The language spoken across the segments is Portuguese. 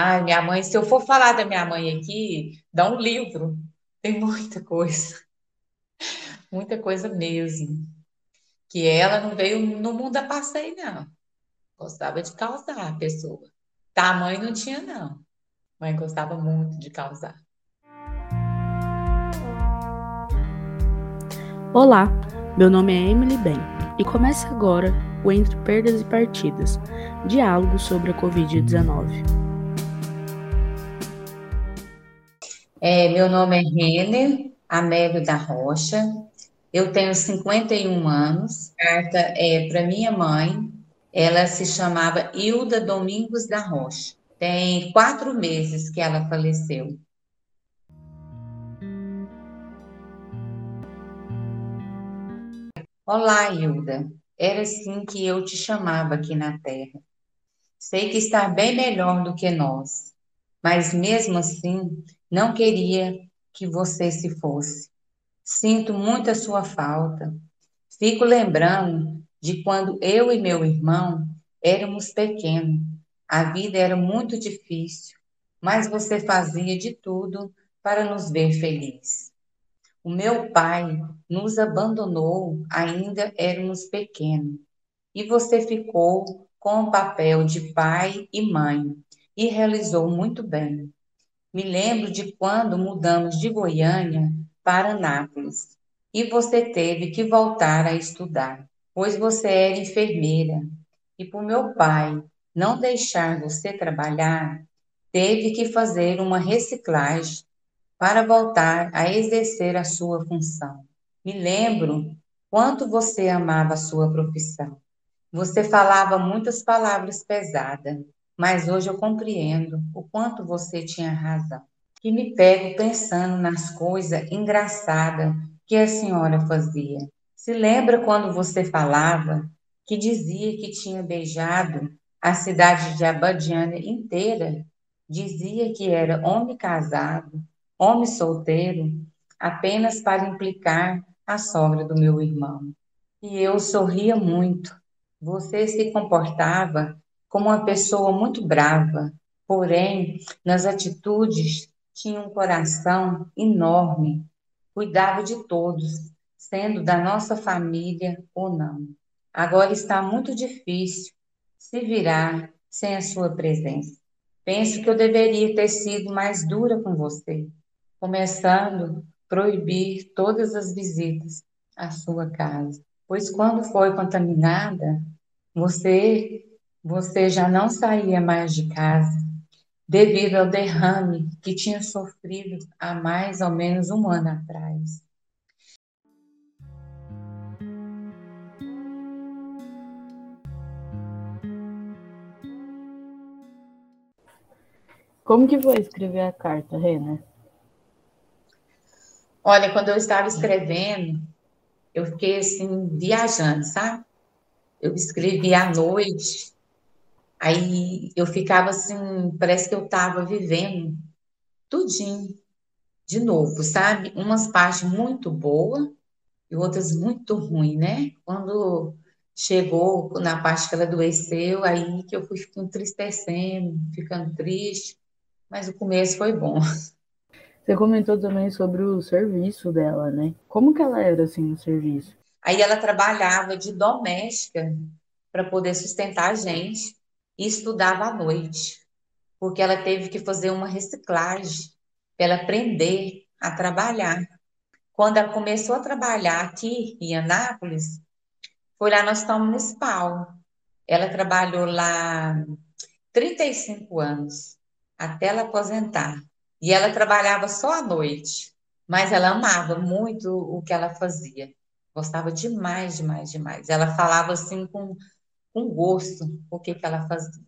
Ai, minha mãe, se eu for falar da minha mãe aqui, dá um livro. Tem muita coisa, muita coisa mesmo. Que ela não veio no mundo a passeio, não. Gostava de causar a pessoa. Tamanho não tinha, não. Mãe gostava muito de causar. Olá, meu nome é Emily Ben e começa agora o Entre Perdas e Partidas, diálogo sobre a Covid-19. É, meu nome é Renner Amélio da Rocha, eu tenho 51 anos, carta é para minha mãe, ela se chamava Hilda Domingos da Rocha. Tem quatro meses que ela faleceu. Olá, Hilda. Era assim que eu te chamava aqui na Terra. Sei que está bem melhor do que nós, mas mesmo assim não queria que você se fosse. Sinto muito a sua falta. Fico lembrando de quando eu e meu irmão éramos pequenos. A vida era muito difícil, mas você fazia de tudo para nos ver felizes. O meu pai nos abandonou, ainda éramos pequenos, e você ficou com o papel de pai e mãe e realizou muito bem. Me lembro de quando mudamos de Goiânia para Anápolis e você teve que voltar a estudar, pois você era enfermeira. E por meu pai não deixar você trabalhar, teve que fazer uma reciclagem para voltar a exercer a sua função. Me lembro quanto você amava a sua profissão. Você falava muitas palavras pesadas, mas hoje eu compreendo o quanto você tinha razão. E me pego pensando nas coisas engraçadas que a senhora fazia. Se lembra quando você falava que dizia que tinha beijado a cidade de Abadiana inteira? Dizia que era homem casado, homem solteiro, apenas para implicar a sogra do meu irmão. E eu sorria muito. Você se comportava como uma pessoa muito brava, porém, nas atitudes tinha um coração enorme, cuidava de todos, sendo da nossa família ou não. Agora está muito difícil se virar sem a sua presença. Penso que eu deveria ter sido mais dura com você, começando a proibir todas as visitas à sua casa, pois quando foi contaminada, você você já não saía mais de casa devido ao derrame que tinha sofrido há mais ou menos um ano atrás. Como que foi escrever a carta, Rena? Olha, quando eu estava escrevendo, eu fiquei assim, viajando, sabe? Eu escrevi à noite, Aí eu ficava assim, parece que eu estava vivendo tudinho de novo, sabe? Umas partes muito boas e outras muito ruins, né? Quando chegou na parte que ela adoeceu, aí que eu fui entristecendo, ficando triste, mas o começo foi bom. Você comentou também sobre o serviço dela, né? Como que ela era assim no serviço? Aí ela trabalhava de doméstica para poder sustentar a gente e estudava à noite, porque ela teve que fazer uma reciclagem para ela aprender a trabalhar. Quando ela começou a trabalhar aqui em Anápolis, foi lá no Hospital Municipal. Ela trabalhou lá 35 anos, até ela aposentar. E ela trabalhava só à noite, mas ela amava muito o que ela fazia. Gostava demais, demais, demais. Ela falava assim com com gosto o que, que ela fazia.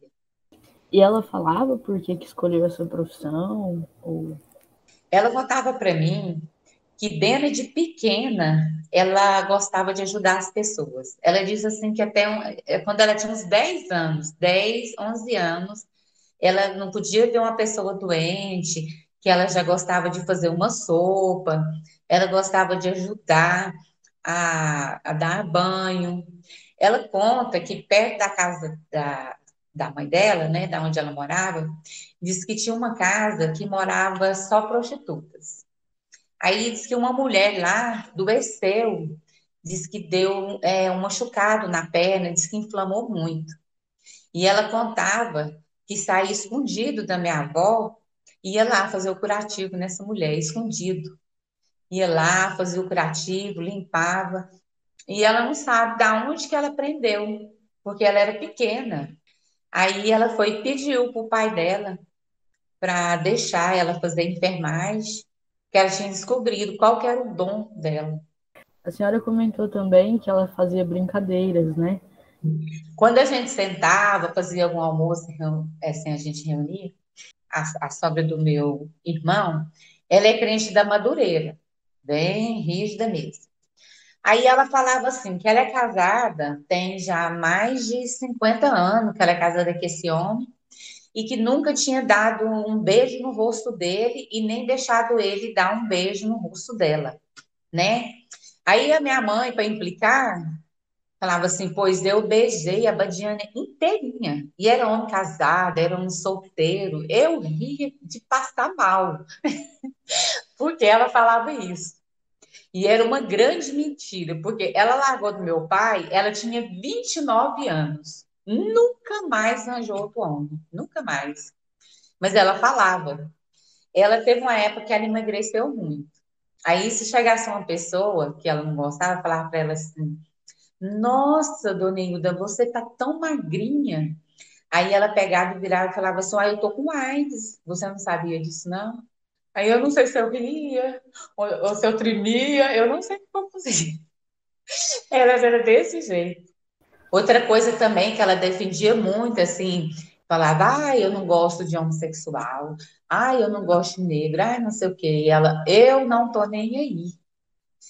E ela falava por que, que escolheu essa profissão? Ou... Ela contava para mim que desde de pequena ela gostava de ajudar as pessoas. Ela diz assim que até é, quando ela tinha uns 10 anos, 10, 11 anos, ela não podia ver uma pessoa doente, que ela já gostava de fazer uma sopa, ela gostava de ajudar a, a dar banho, ela conta que perto da casa da, da mãe dela, né, da onde ela morava, disse que tinha uma casa que morava só prostitutas. Aí disse que uma mulher lá adoeceu, disse que deu é, um machucado na perna, disse que inflamou muito. E ela contava que saía escondido da minha avó, ia lá fazer o curativo nessa mulher, escondido. Ia lá, fazia o curativo, limpava. E ela não sabe da onde que ela aprendeu, porque ela era pequena. Aí ela foi e pediu para o pai dela para deixar ela fazer enfermagem, que ela tinha descobrido qual era o dom dela. A senhora comentou também que ela fazia brincadeiras, né? Quando a gente sentava, fazia algum almoço, assim, a gente reunia, a, a sogra do meu irmão, ela é crente da Madureira, bem rígida mesmo. Aí ela falava assim, que ela é casada, tem já mais de 50 anos que ela é casada com esse homem, e que nunca tinha dado um beijo no rosto dele e nem deixado ele dar um beijo no rosto dela, né? Aí a minha mãe, para implicar, falava assim, pois eu beijei a Badiana inteirinha, e era homem casado, era um solteiro, eu ria de passar mal, porque ela falava isso. E era uma grande mentira, porque ela largou do meu pai, ela tinha 29 anos. Nunca mais arranjou outro homem, nunca mais. Mas ela falava. Ela teve uma época que ela emagreceu muito. Aí, se chegasse uma pessoa que ela não gostava, falava para ela assim: Nossa, dona Hilda, você tá tão magrinha. Aí ela pegava e virava e falava assim: Ah, eu tô com AIDS. Você não sabia disso, não? Aí eu não sei se eu ria ou, ou se eu tremia, eu não sei o que. Ela era desse jeito. Outra coisa também que ela defendia muito, assim, falava, ah, eu não gosto de homossexual, ah, eu não gosto de negro, ah, não sei o quê. E ela, eu não tô nem aí.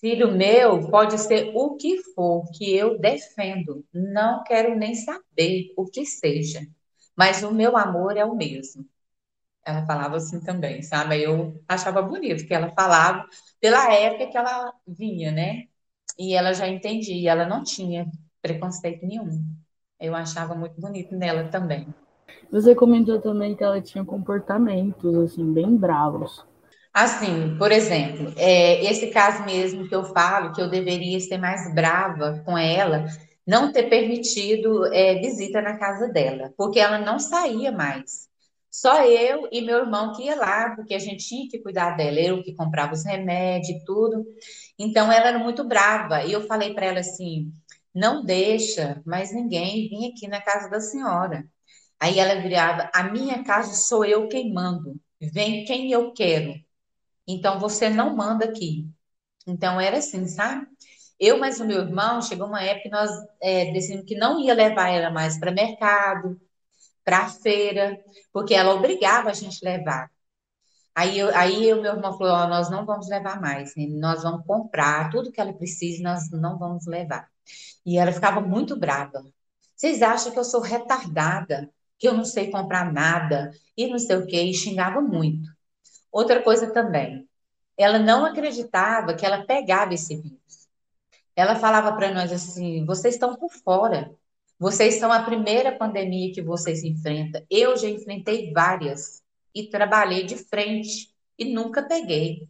Filho meu, pode ser o que for que eu defendo, não quero nem saber o que seja, mas o meu amor é o mesmo. Ela falava assim também, sabe? Eu achava bonito que ela falava pela época que ela vinha, né? E ela já entendia, ela não tinha preconceito nenhum. Eu achava muito bonito nela também. Você comentou também que ela tinha comportamentos assim bem bravos. Assim, por exemplo, é, esse caso mesmo que eu falo que eu deveria ser mais brava com ela, não ter permitido é, visita na casa dela, porque ela não saía mais. Só eu e meu irmão que ia lá, porque a gente tinha que cuidar dela, eu que comprava os remédios e tudo. Então ela era muito brava. E eu falei para ela assim: não deixa mais ninguém vir aqui na casa da senhora. Aí ela virava: a minha casa sou eu quem mando, vem quem eu quero. Então você não manda aqui. Então era assim, sabe? Eu mais o meu irmão, chegou uma época que nós é, decidimos que não ia levar ela mais para mercado, para a feira, porque ela obrigava a gente levar. Aí, eu, aí o meu irmão falou: oh, nós não vamos levar mais, né? nós vamos comprar tudo que ela precisa, nós não vamos levar. E ela ficava muito brava. Vocês acham que eu sou retardada, que eu não sei comprar nada e não sei o quê, e xingava muito. Outra coisa também, ela não acreditava que ela pegava esse vírus. Ela falava para nós assim: vocês estão por fora. Vocês são a primeira pandemia que vocês enfrentam. Eu já enfrentei várias e trabalhei de frente e nunca peguei.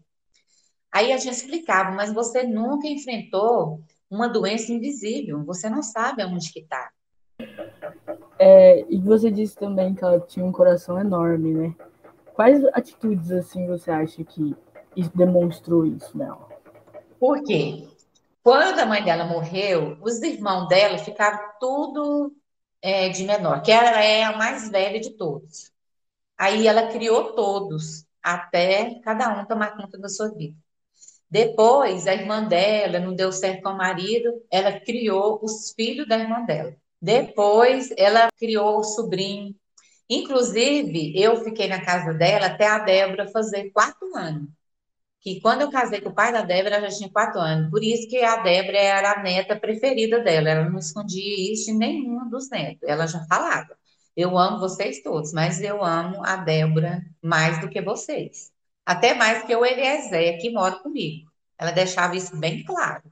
Aí a gente explicava, mas você nunca enfrentou uma doença invisível, você não sabe aonde que está. É, e você disse também que ela tinha um coração enorme, né? Quais atitudes assim você acha que demonstrou isso nela? Por quê? Quando a mãe dela morreu, os irmãos dela ficaram tudo é, de menor, que ela é a mais velha de todos. Aí ela criou todos, até cada um tomar conta da sua vida. Depois, a irmã dela não deu certo com o marido, ela criou os filhos da irmã dela. Depois, ela criou o sobrinho. Inclusive, eu fiquei na casa dela até a Débora fazer quatro anos que quando eu casei com o pai da Débora, ela já tinha quatro anos. Por isso que a Débora era a neta preferida dela. Ela não escondia isso em nenhum dos netos. Ela já falava. Eu amo vocês todos, mas eu amo a Débora mais do que vocês. Até mais que o Eliezer, que mora comigo. Ela deixava isso bem claro.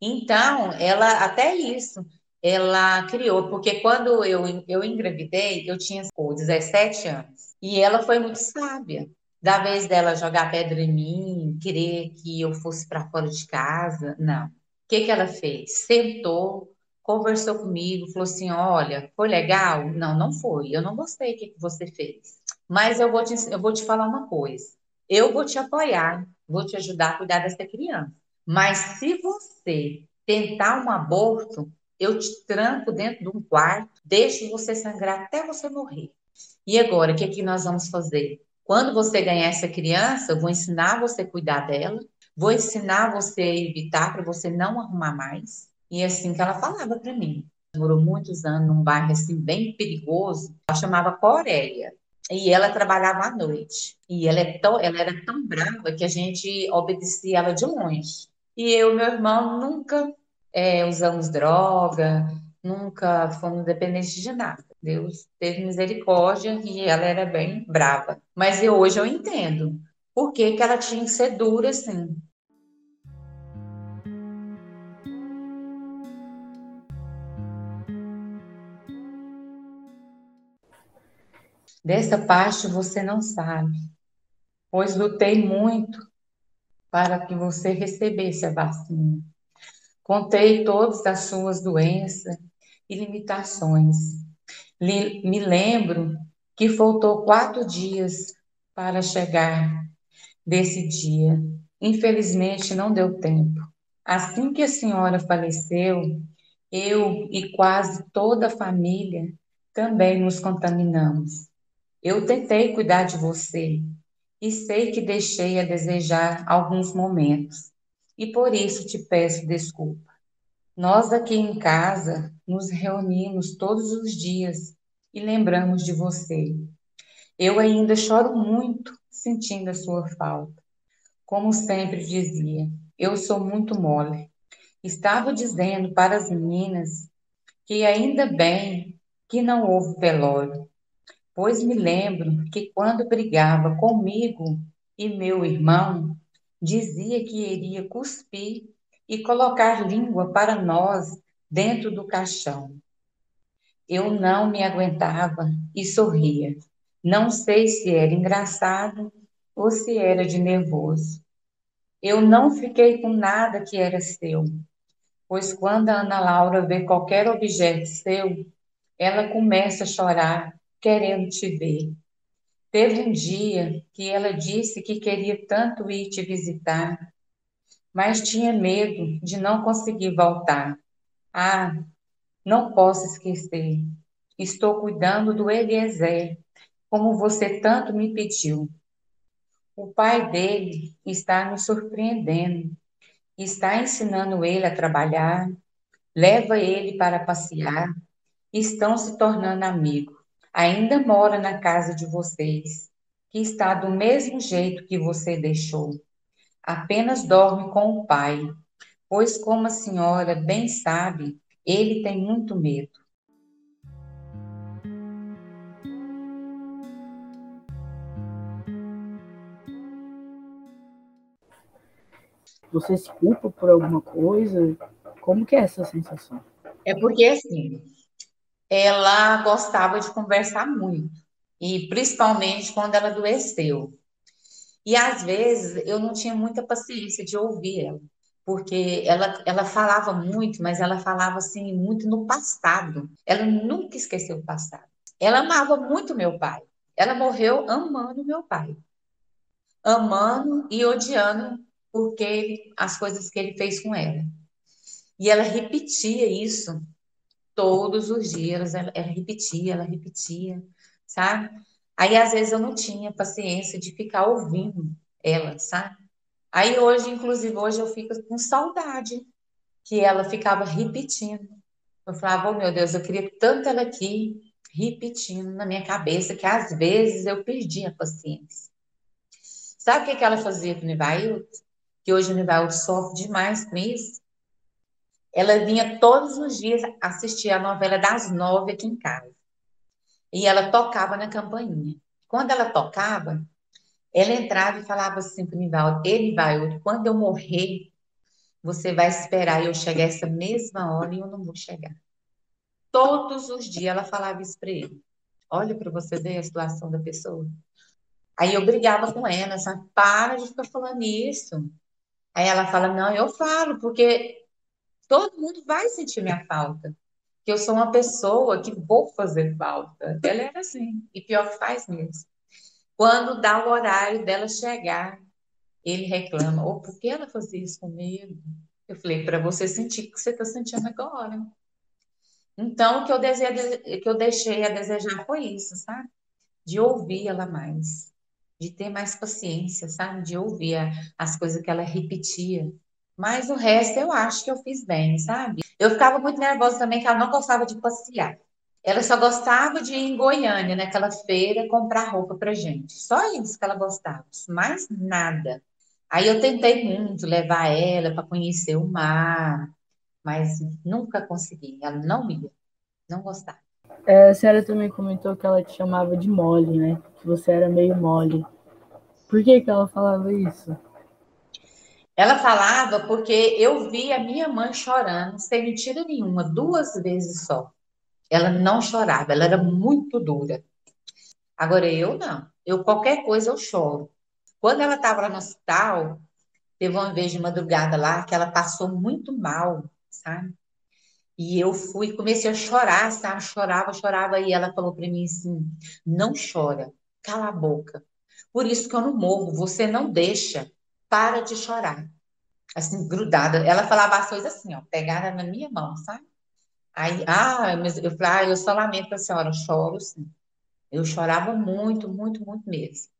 Então, ela, até isso, ela criou, porque quando eu, eu engravidei, eu tinha 17 anos. E ela foi muito sábia. Da vez dela jogar pedra em mim, querer que eu fosse para fora de casa, não. O que, que ela fez? Sentou, conversou comigo, falou assim: Olha, foi legal? Não, não foi. Eu não gostei do que, que você fez. Mas eu vou, te, eu vou te falar uma coisa. Eu vou te apoiar, vou te ajudar a cuidar dessa criança. Mas se você tentar um aborto, eu te tranco dentro de um quarto, deixo você sangrar até você morrer. E agora, o que, que nós vamos fazer? Quando você ganhar essa criança, eu vou ensinar você a cuidar dela, vou ensinar você a evitar para você não arrumar mais. E é assim que ela falava para mim. Morou muitos anos num bairro assim bem perigoso. Ela chamava Coreia. E ela trabalhava à noite. E ela, é tão, ela era tão brava que a gente obedecia ela de longe. E eu e meu irmão nunca é, usamos droga, nunca fomos dependentes de nada. Deus teve misericórdia e ela era bem brava. Mas eu, hoje eu entendo por que, que ela tinha que ser dura assim. Dessa parte você não sabe, pois lutei muito para que você recebesse a vacina. Contei todas as suas doenças e limitações. Me lembro que faltou quatro dias para chegar desse dia. Infelizmente, não deu tempo. Assim que a senhora faleceu, eu e quase toda a família também nos contaminamos. Eu tentei cuidar de você e sei que deixei a desejar alguns momentos, e por isso te peço desculpa. Nós aqui em casa nos reunimos todos os dias e lembramos de você. Eu ainda choro muito sentindo a sua falta. Como sempre dizia, eu sou muito mole. Estava dizendo para as meninas que ainda bem que não houve velório, pois me lembro que quando brigava comigo e meu irmão, dizia que iria cuspir e colocar língua para nós dentro do caixão. Eu não me aguentava e sorria. Não sei se era engraçado ou se era de nervoso. Eu não fiquei com nada que era seu, pois quando a Ana Laura vê qualquer objeto seu, ela começa a chorar, querendo te ver. Teve um dia que ela disse que queria tanto ir te visitar, mas tinha medo de não conseguir voltar. Ah, não posso esquecer. Estou cuidando do Eliezer, como você tanto me pediu. O pai dele está me surpreendendo, está ensinando ele a trabalhar, leva ele para passear, estão se tornando amigos ainda mora na casa de vocês, que está do mesmo jeito que você deixou. Apenas dorme com o pai, pois, como a senhora bem sabe, ele tem muito medo. Você se culpa por alguma coisa? Como que é essa sensação? É porque assim, ela gostava de conversar muito, e principalmente quando ela adoeceu. E às vezes eu não tinha muita paciência de ouvir ela, porque ela, ela falava muito, mas ela falava assim muito no passado. Ela nunca esqueceu o passado. Ela amava muito meu pai. Ela morreu amando meu pai, amando e odiando porque ele, as coisas que ele fez com ela. E ela repetia isso todos os dias, ela, ela repetia, ela repetia, sabe? Aí às vezes eu não tinha paciência de ficar ouvindo ela, sabe? Aí hoje, inclusive hoje eu fico com saudade que ela ficava repetindo. Eu falava, oh meu Deus, eu queria tanto ela aqui repetindo na minha cabeça que às vezes eu perdi a paciência. Sabe o que, que ela fazia com o Nivailton? Que hoje o Nivailton sofre demais com isso. Ela vinha todos os dias assistir a novela das nove aqui em casa. E ela tocava na campainha. Quando ela tocava, ela entrava e falava assim para o Nivaldo, Nivaldo, quando eu morrer, você vai esperar eu chegar essa mesma hora e eu não vou chegar. Todos os dias ela falava isso para ele. Olha para você ver a situação da pessoa. Aí eu brigava com ela, sabe? Para de ficar falando isso. Aí ela fala: Não, eu falo, porque todo mundo vai sentir minha falta. Que eu sou uma pessoa que vou fazer falta. Ela era assim, e pior que faz mesmo. Quando dá o horário dela chegar, ele reclama: oh, por que ela fazia isso comigo? Eu falei: para você sentir o que você está sentindo agora. Então, o que eu, desejei, que eu deixei a desejar foi isso, sabe? De ouvir ela mais, de ter mais paciência, sabe? De ouvir as coisas que ela repetia. Mas o resto eu acho que eu fiz bem, sabe? Eu ficava muito nervosa também que ela não gostava de passear. Ela só gostava de ir em Goiânia, naquela feira, comprar roupa pra gente. Só isso que ela gostava, mais nada. Aí eu tentei muito levar ela para conhecer o mar, mas nunca consegui. Ela não ia, não gostava. É, a senhora também comentou que ela te chamava de mole, né? Que você era meio mole. Por que, que ela falava isso? Ela falava porque eu vi a minha mãe chorando, sem mentira nenhuma, duas vezes só. Ela não chorava, ela era muito dura. Agora eu não. Eu qualquer coisa eu choro. Quando ela estava lá no hospital, teve uma vez de madrugada lá que ela passou muito mal, sabe? E eu fui, comecei a chorar, sabe? Chorava, chorava. E ela falou para mim assim: não chora, cala a boca. Por isso que eu não morro, você não deixa, para de chorar. Assim, grudada. Ela falava as coisas assim, ó, pegada na minha mão, sabe? Aí, ah, mas eu falei, ah, eu só lamento a senhora, eu choro sim. Eu chorava muito, muito, muito mesmo.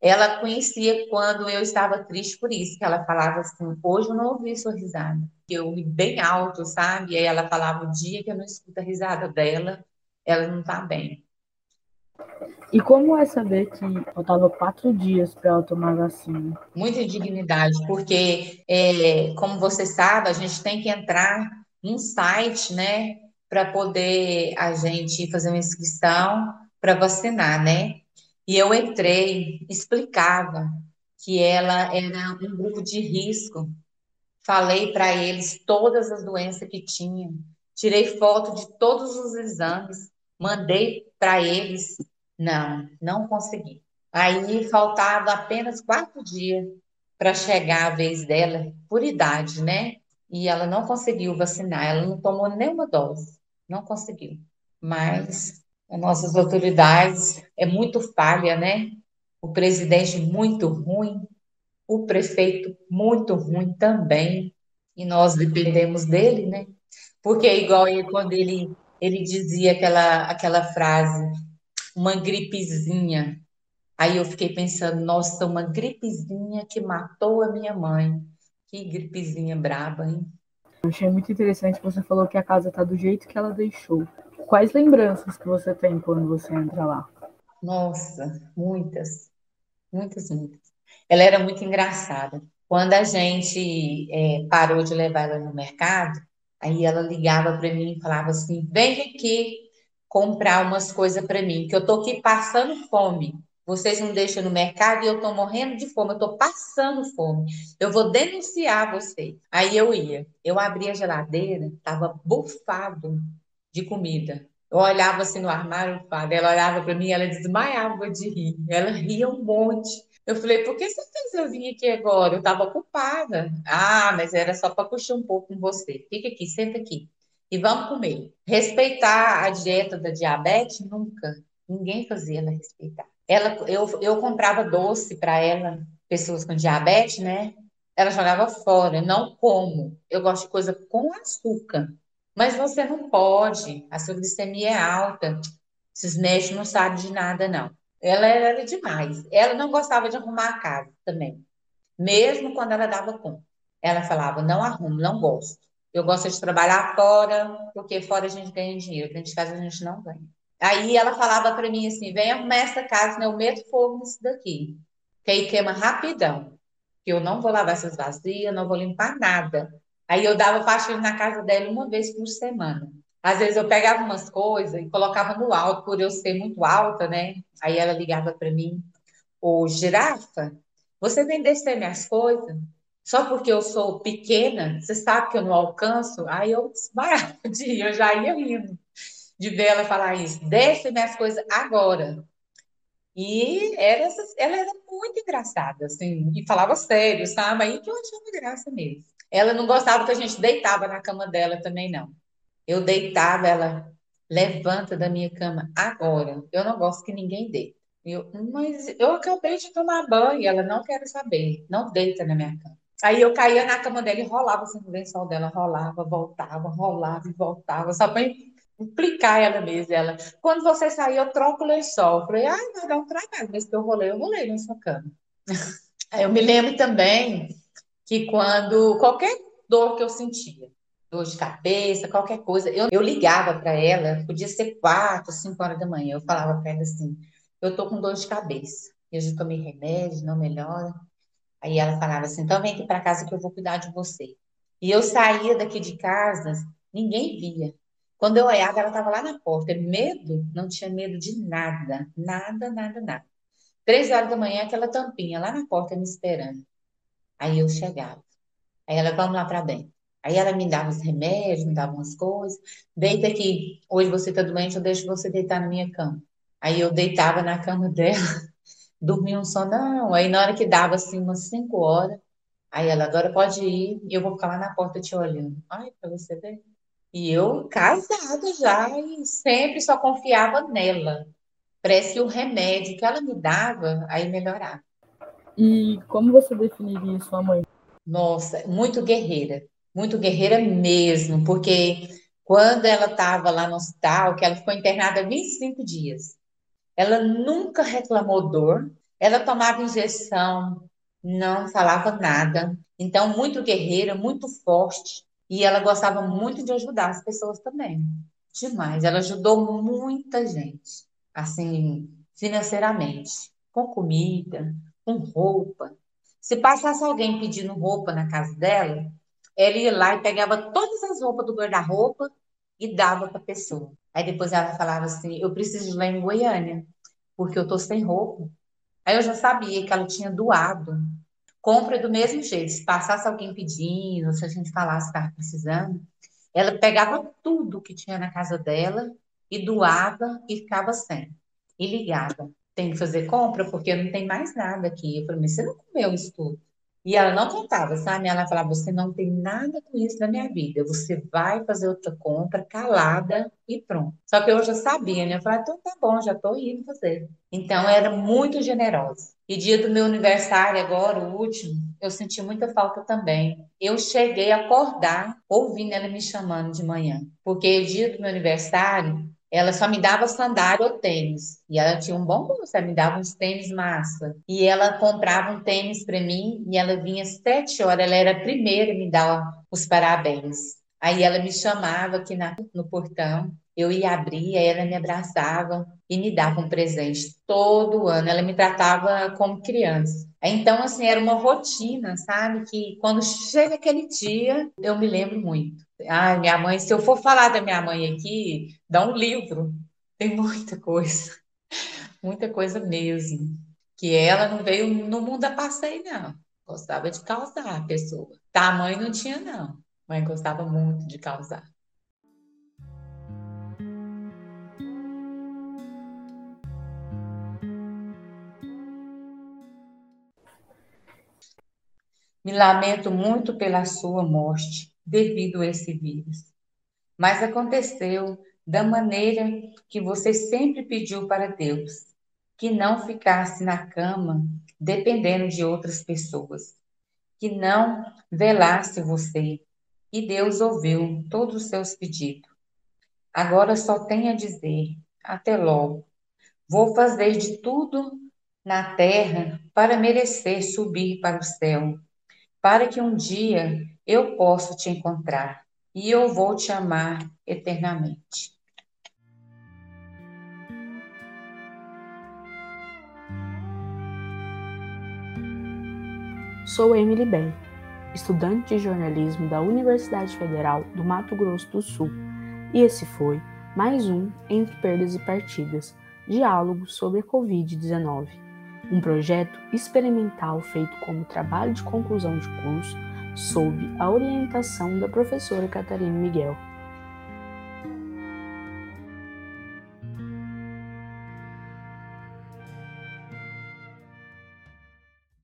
Ela conhecia quando eu estava triste por isso, que ela falava assim, hoje eu não ouvi sua risada. Eu ri bem alto, sabe? E aí ela falava, o dia que eu não escuto a risada dela, ela não está bem. E como é saber que faltava quatro dias para ela tomar vacina? Muita indignidade, porque, é, como você sabe, a gente tem que entrar num site, né, para poder a gente fazer uma inscrição para vacinar, né? E eu entrei, explicava que ela era um grupo de risco. Falei para eles todas as doenças que tinha, tirei foto de todos os exames, mandei para eles. Não, não consegui. Aí faltava apenas quatro dias para chegar a vez dela, por idade, né? E ela não conseguiu vacinar, ela não tomou nenhuma dose, não conseguiu. Mas as nossas autoridades é muito falha, né? O presidente muito ruim, o prefeito muito ruim também, e nós dependemos dele, né? Porque é igual quando ele, ele dizia aquela, aquela frase, uma gripezinha. Aí eu fiquei pensando, nossa, uma gripezinha que matou a minha mãe. Que gripezinha braba, hein? Eu achei muito interessante que você falou que a casa tá do jeito que ela deixou. Quais lembranças que você tem quando você entra lá? Nossa, muitas, muitas, muitas. Ela era muito engraçada. Quando a gente é, parou de levar ela no mercado, aí ela ligava para mim e falava assim: vem aqui comprar umas coisas para mim, que eu tô aqui passando fome. Vocês não deixam no mercado e eu tô morrendo de fome, eu tô passando fome. Eu vou denunciar vocês. Aí eu ia, eu abria a geladeira, tava bufado de comida. Eu olhava assim no armário, ela olhava para mim, ela desmaiava de rir. Ela ria um monte. Eu falei, por que você fez eu vir aqui agora? Eu estava ocupada. Ah, mas era só para puxar um pouco com você. Fica aqui, senta aqui. E vamos comer. Respeitar a dieta da diabetes, nunca. Ninguém fazia ela respeitar. Ela, eu, eu comprava doce para ela, pessoas com diabetes, né? Ela jogava fora, não como. Eu gosto de coisa com açúcar. Mas você não pode, a sua glicemia é alta. Esses médicos não sabem de nada, não. Ela era demais. Ela não gostava de arrumar a casa também. Mesmo quando ela dava conta. Ela falava, não arrumo, não gosto. Eu gosto de trabalhar fora, porque fora a gente ganha dinheiro, dentro de casa a gente não ganha. Aí ela falava para mim assim: vem arrumar essa casa, né? eu meto fogo nisso daqui. Que aí queima rapidão. Que eu não vou lavar essas vazias, não vou limpar nada. Aí eu dava faxina na casa dela uma vez por semana. Às vezes eu pegava umas coisas e colocava no alto, por eu ser muito alta, né? Aí ela ligava para mim: Ô girafa, você vem descer minhas coisas? Só porque eu sou pequena, você sabe que eu não alcanço? Aí eu desmaiava de rir, eu já ia rindo. de ver ela falar isso. Deixa minhas coisas agora. E era, ela era muito engraçada, assim, e falava sério, sabe? Aí que eu achava graça mesmo. Ela não gostava que a gente deitava na cama dela também, não. Eu deitava, ela levanta da minha cama agora. Eu não gosto que ninguém deite. Eu, mas eu acabei de tomar banho, ela não quer saber, não deita na minha cama. Aí eu caía na cama dela e rolava assim no lençol dela, rolava, voltava, rolava e voltava, só para implicar ela mesma. Ela, quando você sair, eu troco o lençol. Eu falei, ai, vai dar um trabalho, mas que eu rolei, eu rolei na sua cama. Eu me lembro também que quando qualquer dor que eu sentia, dor de cabeça, qualquer coisa, eu, eu ligava para ela, podia ser quatro, cinco horas da manhã, eu falava para ela assim, eu tô com dor de cabeça, eu já tomei remédio, não melhora. Aí ela falava assim, então vem aqui para casa que eu vou cuidar de você. E eu saía daqui de casa, ninguém via. Quando eu olhava, ela estava lá na porta. Medo? Não tinha medo de nada. Nada, nada, nada. Três horas da manhã, aquela tampinha lá na porta me esperando. Aí eu chegava. Aí ela, vamos lá para dentro. Aí ela me dava os remédios, me dava umas coisas. Deita aqui. Hoje você está doente, eu deixo você deitar na minha cama. Aí eu deitava na cama dela, dormia um sonão. Aí na hora que dava assim umas cinco horas, aí ela, agora pode ir, e eu vou ficar lá na porta te olhando. Ai, para você ver. E eu casada já e sempre só confiava nela. Parece que o remédio que ela me dava, aí melhorava. E como você definiria sua mãe? Nossa, muito guerreira. Muito guerreira mesmo, porque quando ela estava lá no hospital, que ela ficou internada 25 dias, ela nunca reclamou dor, ela tomava injeção, não falava nada. Então, muito guerreira, muito forte. E ela gostava muito de ajudar as pessoas também. Demais. Ela ajudou muita gente, assim, financeiramente, com comida, com roupa. Se passasse alguém pedindo roupa na casa dela, ela ia lá e pegava todas as roupas do guarda-roupa e dava para a pessoa. Aí depois ela falava assim: Eu preciso ir lá em Goiânia, porque eu tô sem roupa. Aí eu já sabia que ela tinha doado compra do mesmo jeito. Se passasse alguém pedindo, se a gente falasse que estava precisando, ela pegava tudo que tinha na casa dela e doava e ficava sem. E ligava. Tem que fazer compra porque não tem mais nada aqui. Eu falei, mas você não comeu isso tudo? E ela não contava, sabe? Ela falava: você não tem nada com isso na minha vida. Você vai fazer outra compra calada e pronto. Só que eu já sabia, né? Eu falei: então tá bom, já tô indo fazer. Então era muito generosa. E dia do meu aniversário, agora, o último, eu senti muita falta também. Eu cheguei a acordar ouvindo ela me chamando de manhã. Porque o dia do meu aniversário, ela só me dava sandália ou tênis. E ela tinha um bom gosto, ela me dava uns tênis massa. E ela comprava um tênis para mim e ela vinha às sete horas, ela era a primeira a me dar os parabéns. Aí ela me chamava aqui na, no portão, eu ia abrir, ela me abraçava e me dava um presente todo ano. Ela me tratava como criança. Então, assim, era uma rotina, sabe? Que quando chega aquele dia, eu me lembro muito. Ai, minha mãe, se eu for falar da minha mãe aqui, dá um livro. Tem muita coisa. Muita coisa mesmo. Que ela não veio no mundo a passeio, não. Gostava de causar a pessoa. Tamanho não tinha, não. Mãe gostava muito de causar. Me lamento muito pela sua morte devido a esse vírus. Mas aconteceu da maneira que você sempre pediu para Deus, que não ficasse na cama dependendo de outras pessoas, que não velasse você. E Deus ouviu todos os seus pedidos. Agora só tenho a dizer: até logo. Vou fazer de tudo na terra para merecer subir para o céu para que um dia eu possa te encontrar e eu vou te amar eternamente. Sou Emily Bem, estudante de jornalismo da Universidade Federal do Mato Grosso do Sul, e esse foi mais um Entre Perdas e Partidas diálogo sobre a Covid-19 um projeto experimental feito como trabalho de conclusão de curso sob a orientação da professora Catarina Miguel.